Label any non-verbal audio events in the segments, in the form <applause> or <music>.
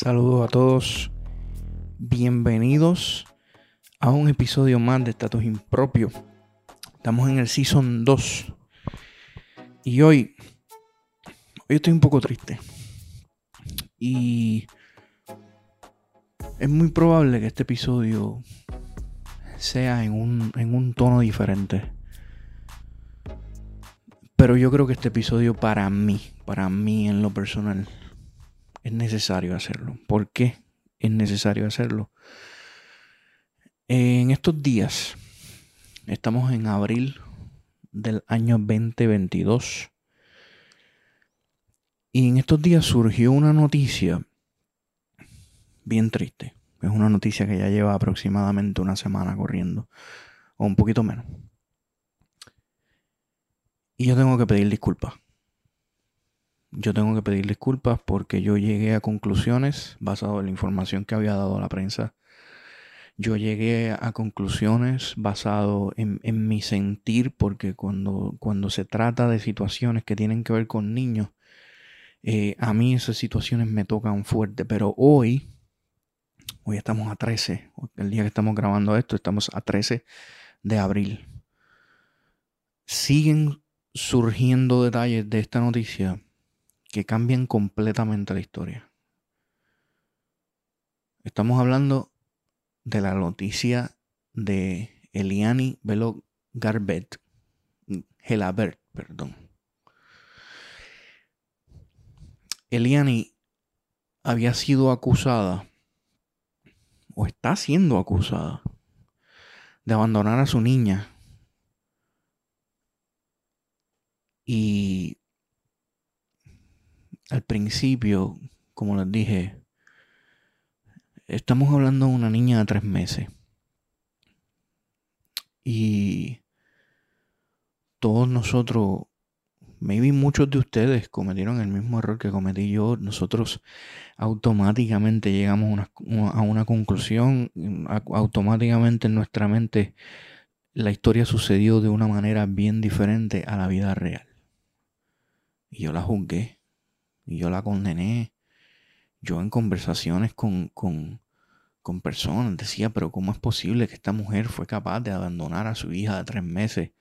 Saludos a todos. Bienvenidos a un episodio más de Estatus Impropio. Estamos en el Season 2. Y hoy, hoy estoy un poco triste. Y es muy probable que este episodio sea en un, en un tono diferente. Pero yo creo que este episodio para mí, para mí en lo personal, es necesario hacerlo. ¿Por qué es necesario hacerlo? En estos días, estamos en abril del año 2022. Y en estos días surgió una noticia bien triste. Es una noticia que ya lleva aproximadamente una semana corriendo. O un poquito menos. Y yo tengo que pedir disculpas. Yo tengo que pedir disculpas porque yo llegué a conclusiones basado en la información que había dado la prensa. Yo llegué a conclusiones basado en, mi sentir porque cuando, cuando se trata de situaciones que tienen que ver con niños, eh, a mí esas situaciones me tocan fuerte. Pero hoy, hoy estamos a 13, el día que estamos grabando esto, estamos a 13 de abril. Siguen surgiendo detalles de esta noticia que cambian completamente la historia. Estamos hablando de la noticia de Eliani Velo Garbet, Gelabert, perdón. Eliani había sido acusada, o está siendo acusada, de abandonar a su niña Y al principio, como les dije, estamos hablando de una niña de tres meses. Y todos nosotros, maybe muchos de ustedes cometieron el mismo error que cometí yo. Nosotros automáticamente llegamos a una conclusión, automáticamente en nuestra mente la historia sucedió de una manera bien diferente a la vida real. Y yo la juzgué. Y yo la condené. Yo en conversaciones con, con, con personas decía, pero ¿cómo es posible que esta mujer fue capaz de abandonar a su hija de tres meses?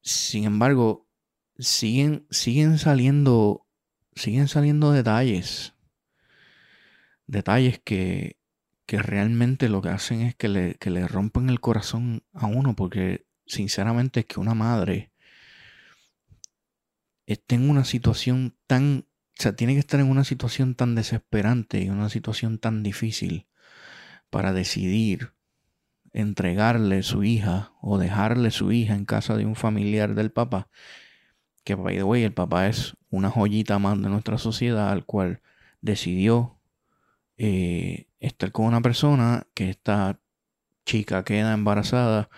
Sin embargo, siguen, siguen saliendo, siguen saliendo detalles. Detalles que, que realmente lo que hacen es que le, que le rompen el corazón a uno, porque sinceramente es que una madre esté en una situación tan, o sea, tiene que estar en una situación tan desesperante y una situación tan difícil para decidir entregarle su hija o dejarle su hija en casa de un familiar del papá, que by the way, el papá es una joyita más de nuestra sociedad al cual decidió eh, estar con una persona que esta chica queda embarazada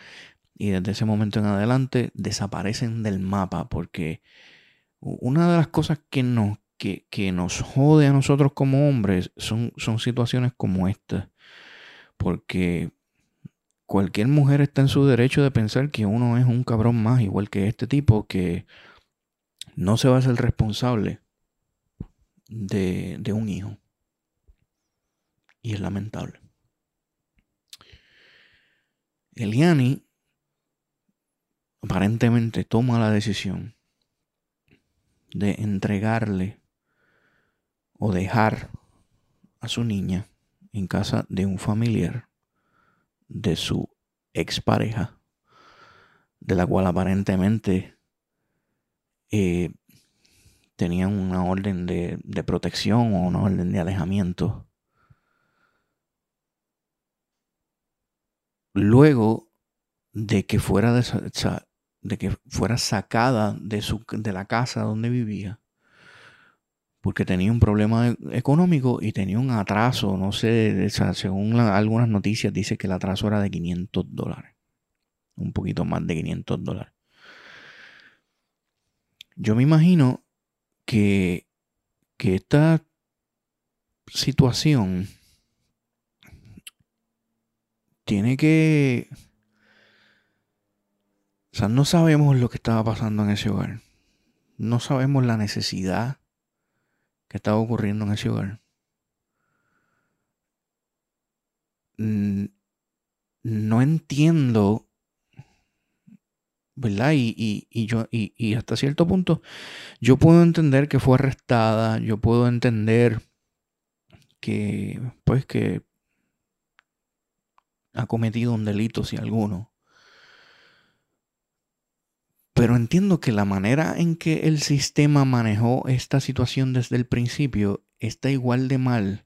y desde ese momento en adelante desaparecen del mapa porque una de las cosas que nos, que, nos jode a nosotros como hombres son, son situaciones como esta. Porque cualquier mujer está en su derecho de pensar que uno es un cabrón más, igual que este tipo, que no se va a ser responsable de, de un hijo. Y es lamentable. Eliani aparentemente toma la decisión de entregarle o dejar a su niña en casa de un familiar de su expareja, de la cual aparentemente eh, tenían una orden de, de, protección o una orden de alejamiento. Luego de que fuera de, que fuera sacada de, su, de la casa donde vivía porque tenía un problema económico y tenía un atraso, no sé, según algunas noticias dice que el atraso era de 500 dólares, un poquito más de 500 dólares. Yo me imagino que, que esta situación tiene que o sea, no sabemos lo que estaba pasando en ese hogar. No sabemos la necesidad que estaba ocurriendo en ese hogar. No entiendo, ¿verdad? Y, yo, y, hasta cierto punto, yo puedo entender que fue arrestada, yo puedo entender que, pues, que ha cometido un delito, si alguno. Pero entiendo que la manera en que el sistema manejó esta situación desde el principio está igual de mal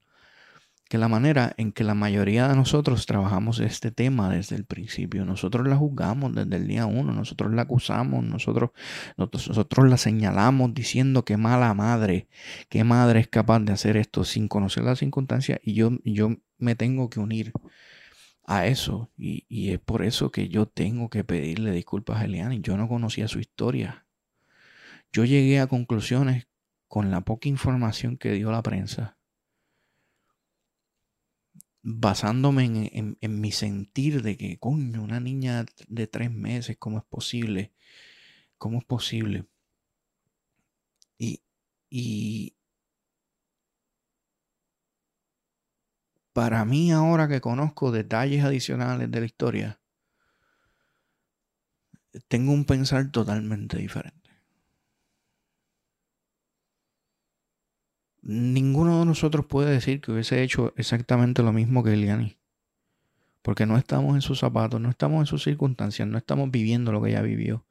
que la manera en que la mayoría de nosotros trabajamos este tema desde el principio. Nosotros la juzgamos desde el día uno, nosotros la acusamos, nosotros, nosotros, la señalamos diciendo que mala madre, qué madre es capaz de hacer esto sin conocer las circunstancias y yo, yo me tengo que unir a eso. Y, es por eso que yo tengo que pedirle disculpas a Eliani. Yo no conocía su historia. Yo llegué a conclusiones con la poca información que dio la prensa. Basándome en, mi sentir de que, coño, una niña de tres meses, ¿cómo es posible? ¿Cómo es posible? Y, y, para mí ahora que conozco detalles adicionales de la historia, tengo un pensar totalmente diferente. Ninguno de nosotros puede decir que hubiese hecho exactamente lo mismo que Eliani. Porque no estamos en sus zapatos, no estamos en sus circunstancias, no estamos viviendo lo que ella vivió.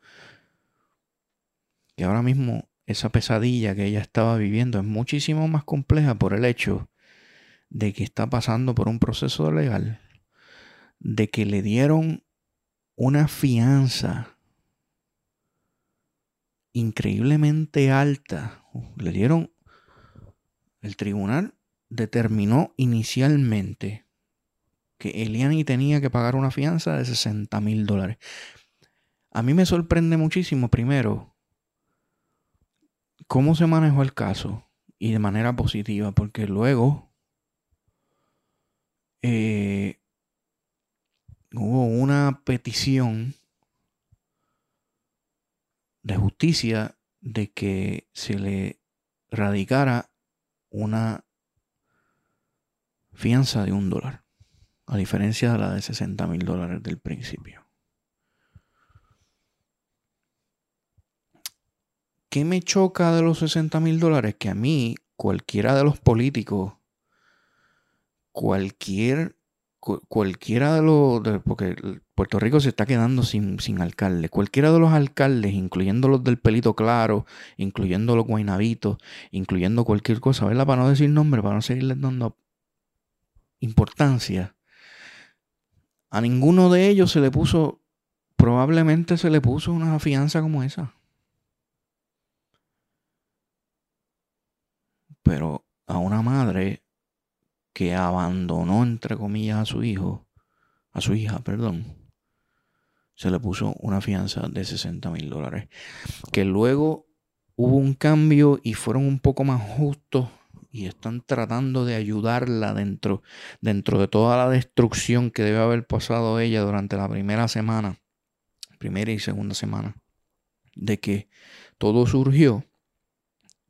Y ahora mismo esa pesadilla que ella estaba viviendo es muchísimo más compleja por el hecho de que está pasando por un proceso legal, de que le dieron una fianza increíblemente alta, le dieron, el tribunal determinó inicialmente que Eliani tenía que pagar una fianza de 60 mil dólares. A mí me sorprende muchísimo, primero, cómo se manejó el caso y de manera positiva, porque luego eh, hubo una petición de justicia de que se le radicara una fianza de un dólar, a diferencia de la de 60 mil dólares del principio. ¿Qué me choca de los 60 mil dólares? Que a mí, cualquiera de los políticos cualquier, cualquiera de los, porque Puerto Rico se está quedando sin, sin alcalde, cualquiera de los alcaldes, incluyendo los del pelito claro, incluyendo los guainabitos, incluyendo cualquier cosa, ¿verdad? Para no decir nombre, para no seguirles dando importancia. A ninguno de ellos se le puso, probablemente se le puso una fianza como esa. Pero a una madre que abandonó, entre comillas, a su hijo, a su hija, perdón, se le puso una fianza de 60 mil dólares. Que luego hubo un cambio y fueron un poco más justos y están tratando de ayudarla dentro, dentro de toda la destrucción que debe haber pasado ella durante la primera semana, primera y segunda semana, de que todo surgió,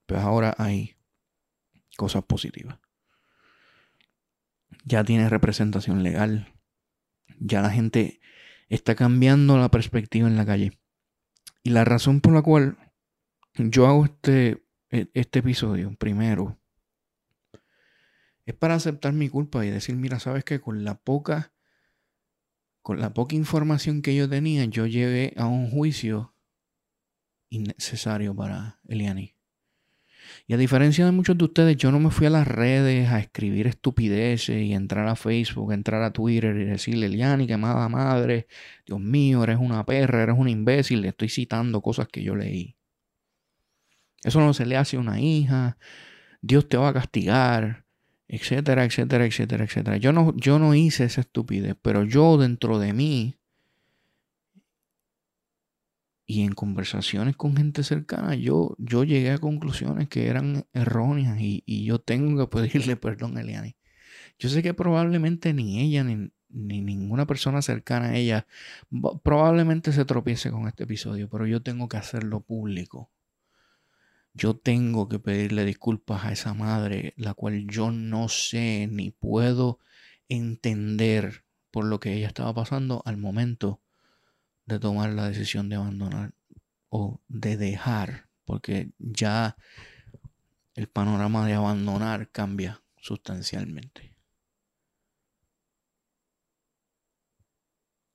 pues ahora hay cosas positivas ya tiene representación legal. Ya la gente está cambiando la perspectiva en la calle. Y la razón por la cual yo hago este, e, este episodio, primero, es para aceptar mi culpa y decir, mira, sabes que con la poca, con la poca información que yo tenía, yo llegué a un juicio innecesario para Eliani. Y a diferencia de muchos de ustedes, yo no me fui a las redes a escribir estupideces y entrar a Facebook, entrar a Twitter y decirle, Eliani, que mala madre, Dios mío, eres una perra, eres un imbécil, le estoy citando cosas que yo leí. Eso no se le hace a una hija, Dios te va a castigar, etcétera, etcétera, etcétera, etcétera. Yo no, yo no hice esa estupidez, pero yo dentro de mí y en conversaciones con gente cercana, yo, yo llegué a conclusiones que eran erróneas y, yo tengo que <laughs> pedirle perdón a Eliani. Yo sé que probablemente ni ella ni, ni ninguna persona cercana a ella probablemente se tropiece con este episodio, pero yo tengo que hacerlo público. yo tengo que pedirle disculpas a esa madre, la cual yo no sé ni puedo entender por lo que ella estaba pasando al momento de tomar la decisión de abandonar o de dejar, porque ya el panorama de abandonar cambia sustancialmente.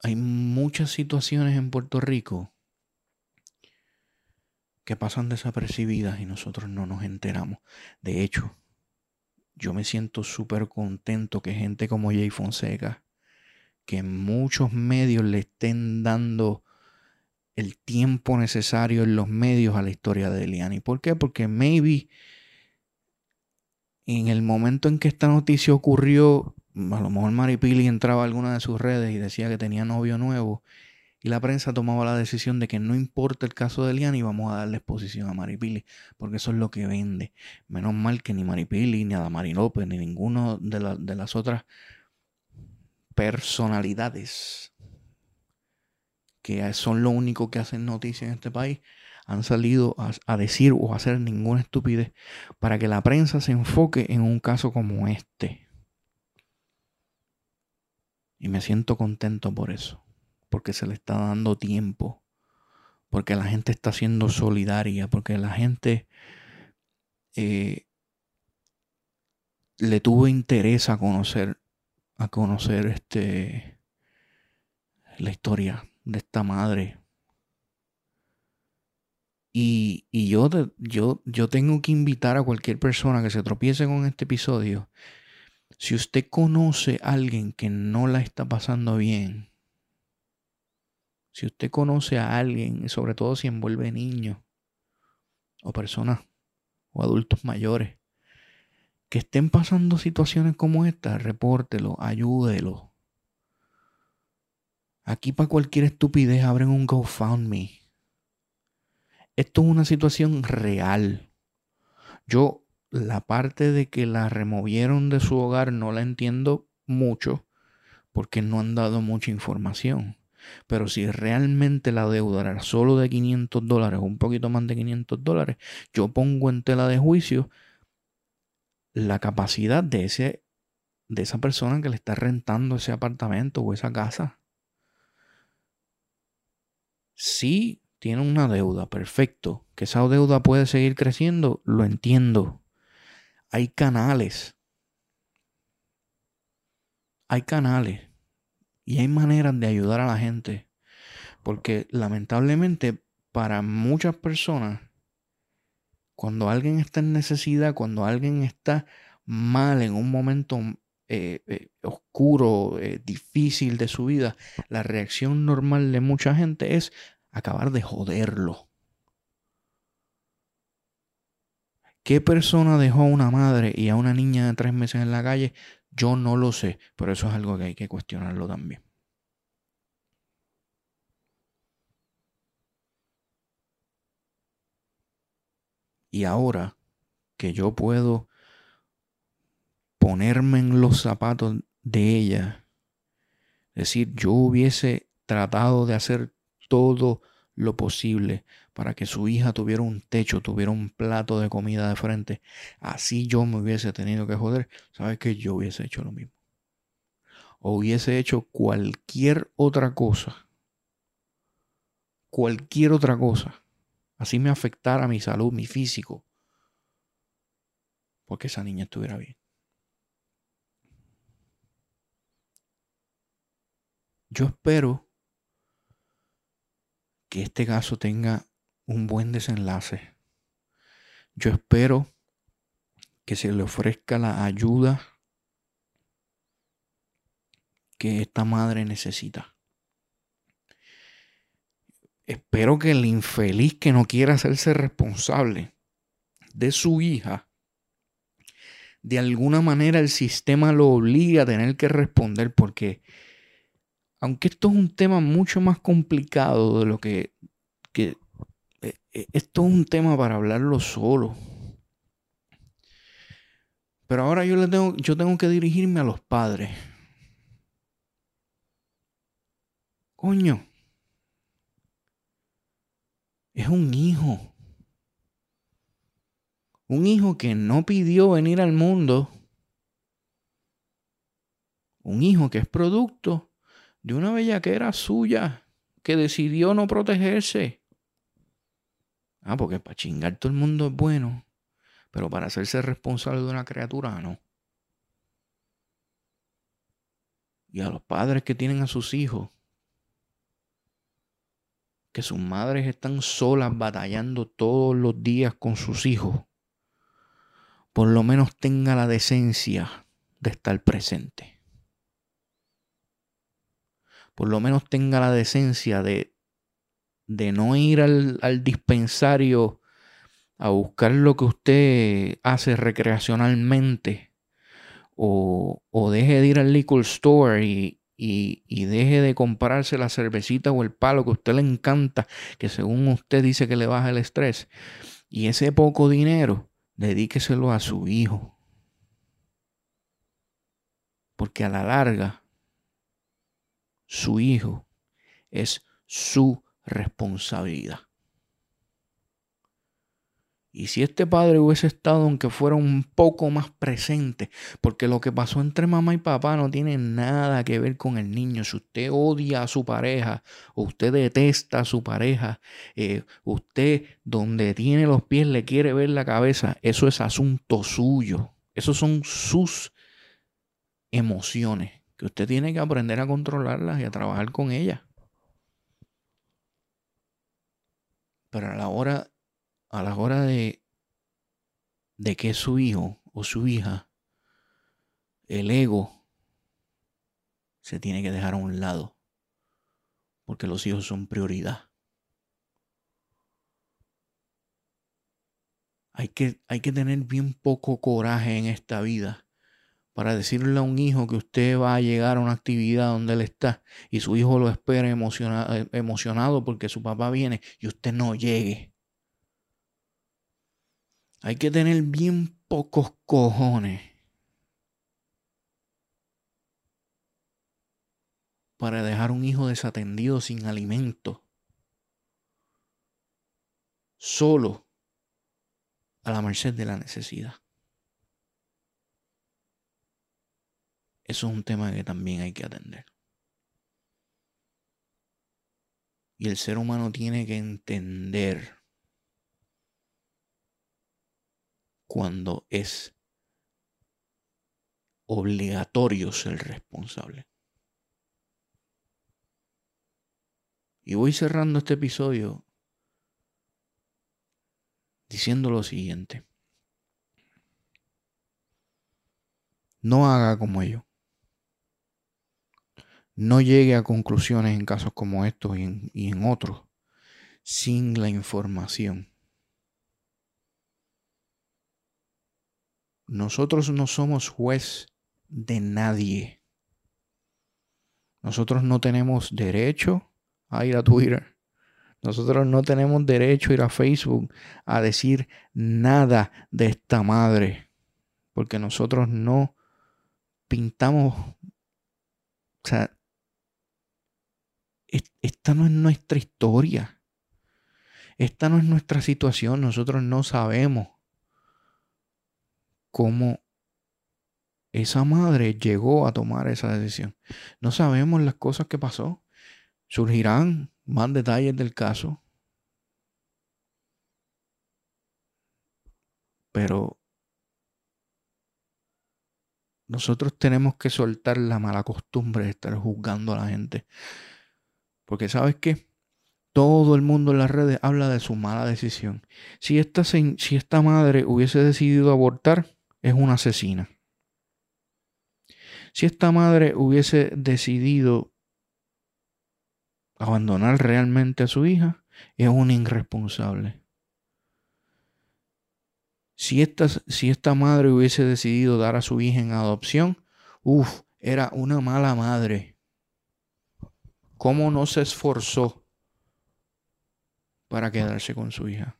Hay muchas situaciones en Puerto Rico que pasan desapercibidas y nosotros no nos enteramos. De hecho, yo me siento súper contento que gente como Jay Fonseca, que muchos medios le estén dando el tiempo necesario en los medios a la historia de Eliani. ¿Por qué? Porque maybe en el momento en que esta noticia ocurrió, a lo mejor Maripili entraba a alguna de sus redes y decía que tenía novio nuevo y la prensa tomaba la decisión de que no importa el caso de Eliani, vamos a darle exposición a Maripili, porque eso es lo que vende. Menos mal que ni Maripili, ni Adamari López, ni ninguno de, de las otras personalidades que son lo único que hacen noticia en este país, han salido a, decir o a hacer ninguna estupidez para que la prensa se enfoque en un caso como este. Y me siento contento por eso, porque se le está dando tiempo, porque la gente está siendo solidaria, porque la gente eh, le tuvo interés a conocer, a conocer este, la historia de esta madre y, yo, yo, yo tengo que invitar a cualquier persona que se tropiece con este episodio. Si usted conoce a alguien que no la está pasando bien, si usted conoce a alguien, sobre todo si envuelve niños o personas o adultos mayores, que estén pasando situaciones como esta, repórtelo, ayúdelo. Aquí para cualquier estupidez abren un GoFundMe esto es una situación real. Yo la parte de que la removieron de su hogar no la entiendo mucho porque no han dado mucha información. Pero si realmente la deuda era solo de 500 dólares, un poquito más de 500 dólares, yo pongo en tela de juicio la capacidad de, ese, de esa persona que le está rentando ese apartamento o esa casa. Sí, tiene una deuda, perfecto. Que esa deuda puede seguir creciendo, lo entiendo. Hay canales. Hay canales. Y hay maneras de ayudar a la gente. Porque lamentablemente para muchas personas, cuando alguien está en necesidad, cuando alguien está mal en un momento eh, eh, oscuro, eh, difícil de su vida, la reacción normal de mucha gente es acabar de joderlo. ¿Qué persona dejó a una madre y a una niña de tres meses en la calle? Yo no lo sé, pero eso es algo que hay que cuestionarlo también. Y ahora que yo puedo ponerme en los zapatos de ella, decir, yo hubiese tratado de hacer todo lo posible para que su hija tuviera un techo, tuviera un plato de comida de frente. Así yo me hubiese tenido que joder. ¿Sabes que Yo hubiese hecho lo mismo. O hubiese hecho cualquier otra cosa. Cualquier otra cosa. Así me afectara mi salud, mi físico. Porque esa niña estuviera bien. Yo espero que este caso tenga un buen desenlace. Yo espero que se le ofrezca la ayuda que esta madre necesita. Espero que el infeliz que no quiera hacerse responsable de su hija, de alguna manera el sistema lo obliga a tener que responder porque aunque esto es un tema mucho más complicado de lo que, eh, eh, esto es un tema para hablarlo solo. Pero ahora yo, le tengo, yo tengo que dirigirme a los padres. Coño. Es un hijo. Un hijo que no pidió venir al mundo. Un hijo que es producto de una bellaquera suya que decidió no protegerse. Ah, porque para chingar todo el mundo es bueno, pero para hacerse responsable de una criatura no. Y a los padres que tienen a sus hijos, que sus madres están solas batallando todos los días con sus hijos, por lo menos tenga la decencia de estar presente. Por lo menos tenga la decencia de, de no ir al, dispensario a buscar lo que usted hace recreacionalmente o, o, deje de ir al liquor store y, y, deje de comprarse la cervecita o el palo que a usted le encanta, que según usted dice que le baja el estrés, y ese poco dinero, dedíqueselo a su hijo. Porque a la larga, su hijo es su responsabilidad. Y si este padre hubiese estado, aunque fuera un poco más presente, porque lo que pasó entre mamá y papá no tiene nada que ver con el niño. Si usted odia a su pareja, o usted detesta a su pareja, eh, usted donde tiene los pies le quiere ver la cabeza, eso es asunto suyo. Esos son sus emociones, que usted tiene que aprender a controlarlas y a trabajar con ellas. Pero a la hora a la hora de, de que su hijo o su hija, el ego, se tiene que dejar a un lado, porque los hijos son prioridad. Hay que, hay que tener bien poco coraje en esta vida para decirle a un hijo que usted va a llegar a una actividad donde él está y su hijo lo espera emocionado, emocionado porque su papá viene y usted no llegue. Hay que tener bien pocos cojones para dejar un hijo desatendido sin alimento, solo a la merced de la necesidad. Eso es un tema que también hay que atender. Y el ser humano tiene que entender cuando es obligatorio ser responsable. Y voy cerrando este episodio diciendo lo siguiente. No haga como yo. No llegue a conclusiones en casos como estos y en, y en otros sin la información. Nosotros no somos juez de nadie. Nosotros no tenemos derecho a ir a Twitter. Nosotros no tenemos derecho a ir a Facebook a decir nada de esta madre. Porque nosotros no pintamos. O sea, esta no es nuestra historia. Esta no es nuestra situación. Nosotros no sabemos cómo esa madre llegó a tomar esa decisión. No sabemos las cosas que pasó. Surgirán más detalles del caso. Pero nosotros tenemos que soltar la mala costumbre de estar juzgando a la gente. Porque sabes qué? Todo el mundo en las redes habla de su mala decisión. Si esta, si esta madre hubiese decidido abortar, es una asesina. Si esta madre hubiese decidido abandonar realmente a su hija, es una irresponsable. Si esta, si esta madre hubiese decidido dar a su hija en adopción, uff, era una mala madre. ¿Cómo no se esforzó para quedarse con su hija?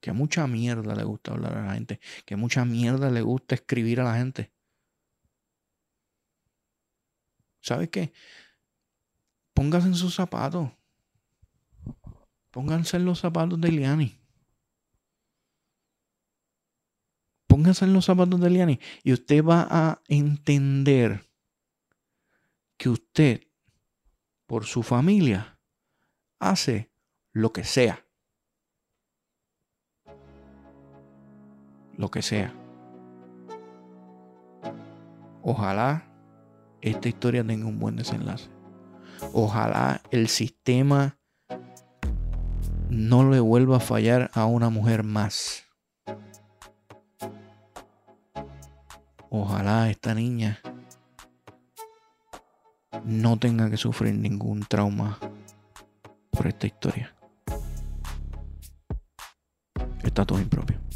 Que mucha mierda le gusta hablar a la gente, que mucha mierda le gusta escribir a la gente. ¿Sabes qué? Pónganse en sus zapatos. Pónganse en los zapatos de Iliani. póngase en los zapatos de Liani y usted va a entender que usted, por su familia, hace lo que sea. Lo que sea. Ojalá esta historia tenga un buen desenlace. Ojalá el sistema no le vuelva a fallar a una mujer más. Ojalá esta niña no tenga que sufrir ningún trauma por esta historia. Está todo impropio.